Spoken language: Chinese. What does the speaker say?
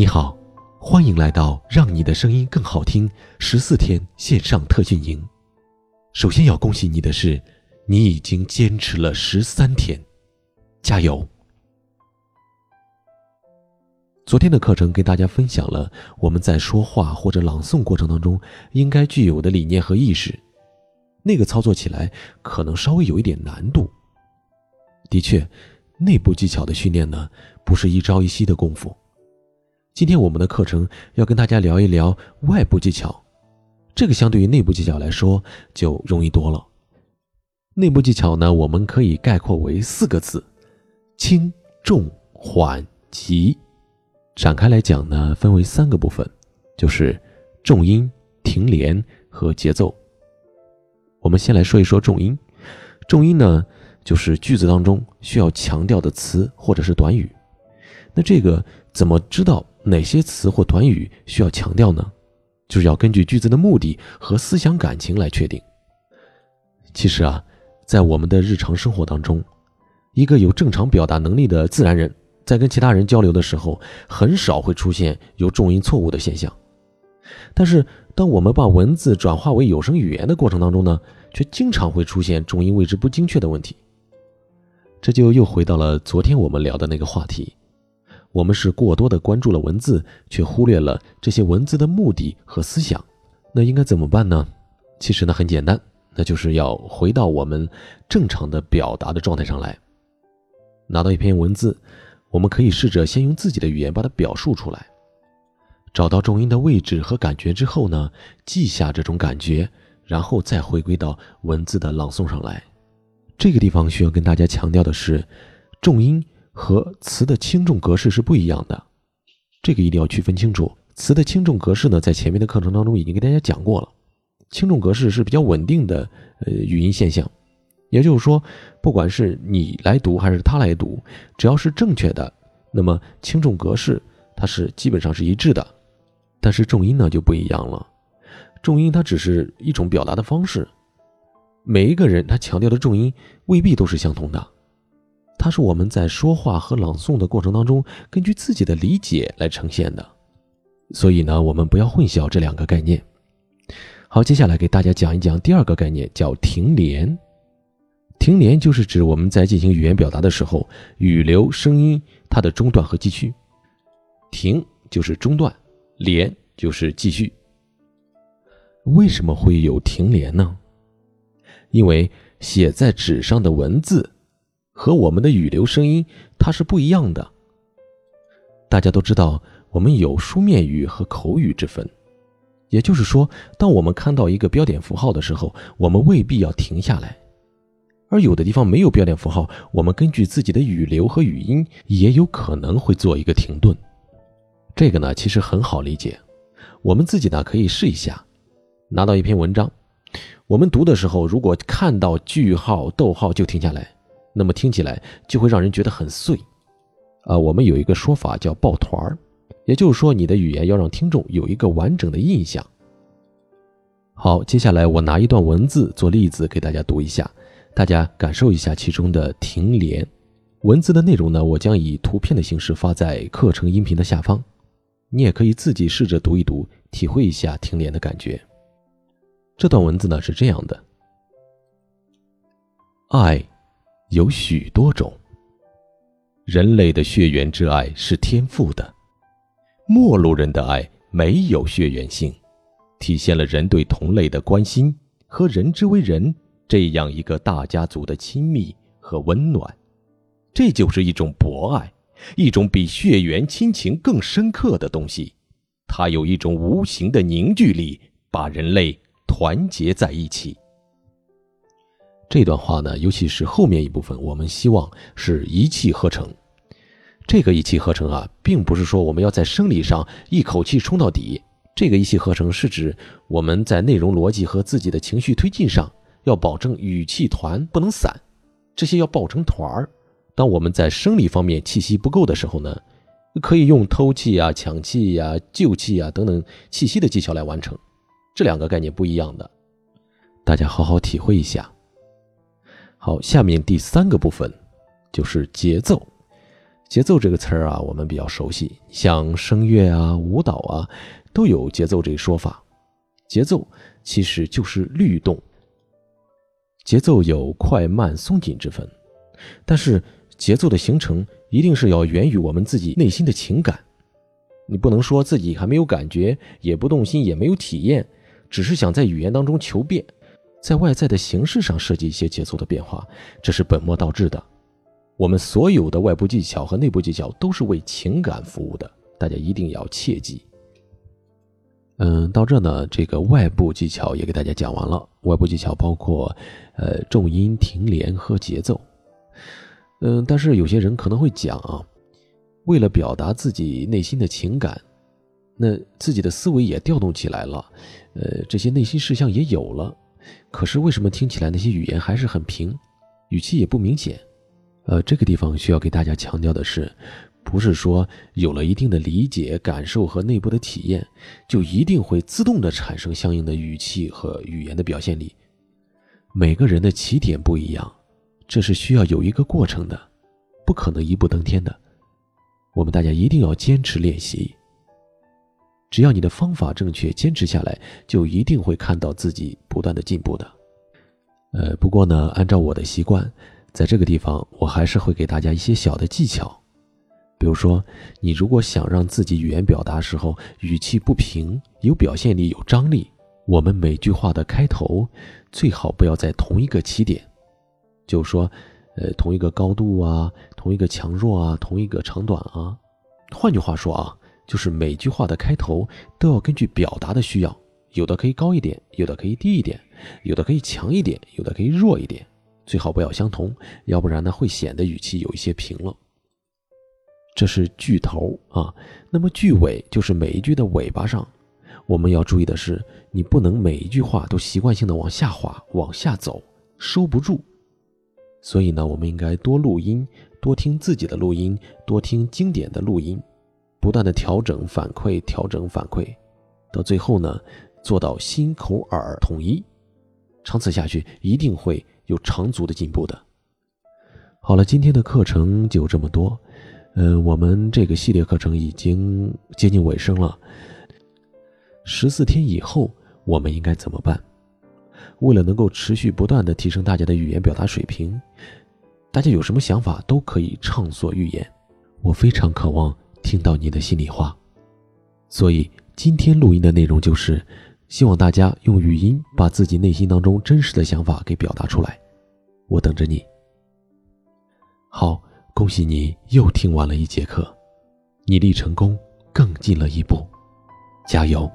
你好，欢迎来到让你的声音更好听十四天线上特训营。首先要恭喜你的是，你已经坚持了十三天，加油！昨天的课程跟大家分享了我们在说话或者朗诵过程当中应该具有的理念和意识，那个操作起来可能稍微有一点难度。的确，内部技巧的训练呢，不是一朝一夕的功夫。今天我们的课程要跟大家聊一聊外部技巧，这个相对于内部技巧来说就容易多了。内部技巧呢，我们可以概括为四个字：轻、重、缓、急。展开来讲呢，分为三个部分，就是重音、停连和节奏。我们先来说一说重音。重音呢，就是句子当中需要强调的词或者是短语。那这个怎么知道？哪些词或短语需要强调呢？就是要根据句子的目的和思想感情来确定。其实啊，在我们的日常生活当中，一个有正常表达能力的自然人，在跟其他人交流的时候，很少会出现有重音错误的现象。但是，当我们把文字转化为有声语言的过程当中呢，却经常会出现重音位置不精确的问题。这就又回到了昨天我们聊的那个话题。我们是过多的关注了文字，却忽略了这些文字的目的和思想。那应该怎么办呢？其实呢很简单，那就是要回到我们正常的表达的状态上来。拿到一篇文字，我们可以试着先用自己的语言把它表述出来，找到重音的位置和感觉之后呢，记下这种感觉，然后再回归到文字的朗诵上来。这个地方需要跟大家强调的是，重音。和词的轻重格式是不一样的，这个一定要区分清楚。词的轻重格式呢，在前面的课程当中已经给大家讲过了。轻重格式是比较稳定的呃语音现象，也就是说，不管是你来读还是他来读，只要是正确的，那么轻重格式它是基本上是一致的。但是重音呢就不一样了，重音它只是一种表达的方式，每一个人他强调的重音未必都是相同的。它是我们在说话和朗诵的过程当中，根据自己的理解来呈现的，所以呢，我们不要混淆这两个概念。好，接下来给大家讲一讲第二个概念，叫停连。停连就是指我们在进行语言表达的时候，语流声音它的中断和继续。停就是中断，连就是继续。为什么会有停连呢？因为写在纸上的文字。和我们的语流声音它是不一样的。大家都知道，我们有书面语和口语之分，也就是说，当我们看到一个标点符号的时候，我们未必要停下来；而有的地方没有标点符号，我们根据自己的语流和语音，也有可能会做一个停顿。这个呢，其实很好理解，我们自己呢可以试一下，拿到一篇文章，我们读的时候，如果看到句号、逗号就停下来。那么听起来就会让人觉得很碎，啊，我们有一个说法叫抱团儿，也就是说你的语言要让听众有一个完整的印象。好，接下来我拿一段文字做例子给大家读一下，大家感受一下其中的停连。文字的内容呢，我将以图片的形式发在课程音频的下方，你也可以自己试着读一读，体会一下停连的感觉。这段文字呢是这样的：爱。有许多种。人类的血缘之爱是天赋的，陌路人的爱没有血缘性，体现了人对同类的关心和人之为人这样一个大家族的亲密和温暖。这就是一种博爱，一种比血缘亲情更深刻的东西。它有一种无形的凝聚力，把人类团结在一起。这段话呢，尤其是后面一部分，我们希望是一气呵成。这个一气呵成啊，并不是说我们要在生理上一口气冲到底。这个一气呵成是指我们在内容逻辑和自己的情绪推进上，要保证语气团不能散，这些要抱成团儿。当我们在生理方面气息不够的时候呢，可以用偷气啊、抢气呀、救气啊等等气息的技巧来完成。这两个概念不一样的，大家好好体会一下。好，下面第三个部分就是节奏。节奏这个词儿啊，我们比较熟悉，像声乐啊、舞蹈啊，都有节奏这一说法。节奏其实就是律动。节奏有快慢松紧之分，但是节奏的形成一定是要源于我们自己内心的情感。你不能说自己还没有感觉，也不动心，也没有体验，只是想在语言当中求变，在外在的形式上设计一些节奏的变化，这是本末倒置的。我们所有的外部技巧和内部技巧都是为情感服务的，大家一定要切记。嗯，到这呢，这个外部技巧也给大家讲完了。外部技巧包括，呃，重音、停连和节奏。嗯，但是有些人可能会讲啊，为了表达自己内心的情感，那自己的思维也调动起来了，呃，这些内心事项也有了，可是为什么听起来那些语言还是很平，语气也不明显？呃，这个地方需要给大家强调的是，不是说有了一定的理解、感受和内部的体验，就一定会自动的产生相应的语气和语言的表现力。每个人的起点不一样，这是需要有一个过程的，不可能一步登天的。我们大家一定要坚持练习。只要你的方法正确，坚持下来，就一定会看到自己不断的进步的。呃，不过呢，按照我的习惯。在这个地方，我还是会给大家一些小的技巧，比如说，你如果想让自己语言表达时候语气不平，有表现力、有张力，我们每句话的开头最好不要在同一个起点，就说，呃，同一个高度啊，同一个强弱啊，同一个长短啊。换句话说啊，就是每句话的开头都要根据表达的需要，有的可以高一点，有的可以低一点，有的可以强一点，有的可以弱一点。最好不要相同，要不然呢会显得语气有一些平了。这是句头啊，那么句尾就是每一句的尾巴上，我们要注意的是，你不能每一句话都习惯性的往下滑、往下走，收不住。所以呢，我们应该多录音，多听自己的录音，多听经典的录音，不断的调整反馈，调整反馈，到最后呢，做到心口耳统一。长此下去，一定会。有长足的进步的。好了，今天的课程就这么多。嗯，我们这个系列课程已经接近尾声了。十四天以后，我们应该怎么办？为了能够持续不断的提升大家的语言表达水平，大家有什么想法都可以畅所欲言。我非常渴望听到你的心里话，所以今天录音的内容就是。希望大家用语音把自己内心当中真实的想法给表达出来，我等着你。好，恭喜你又听完了一节课，你离成功更近了一步，加油！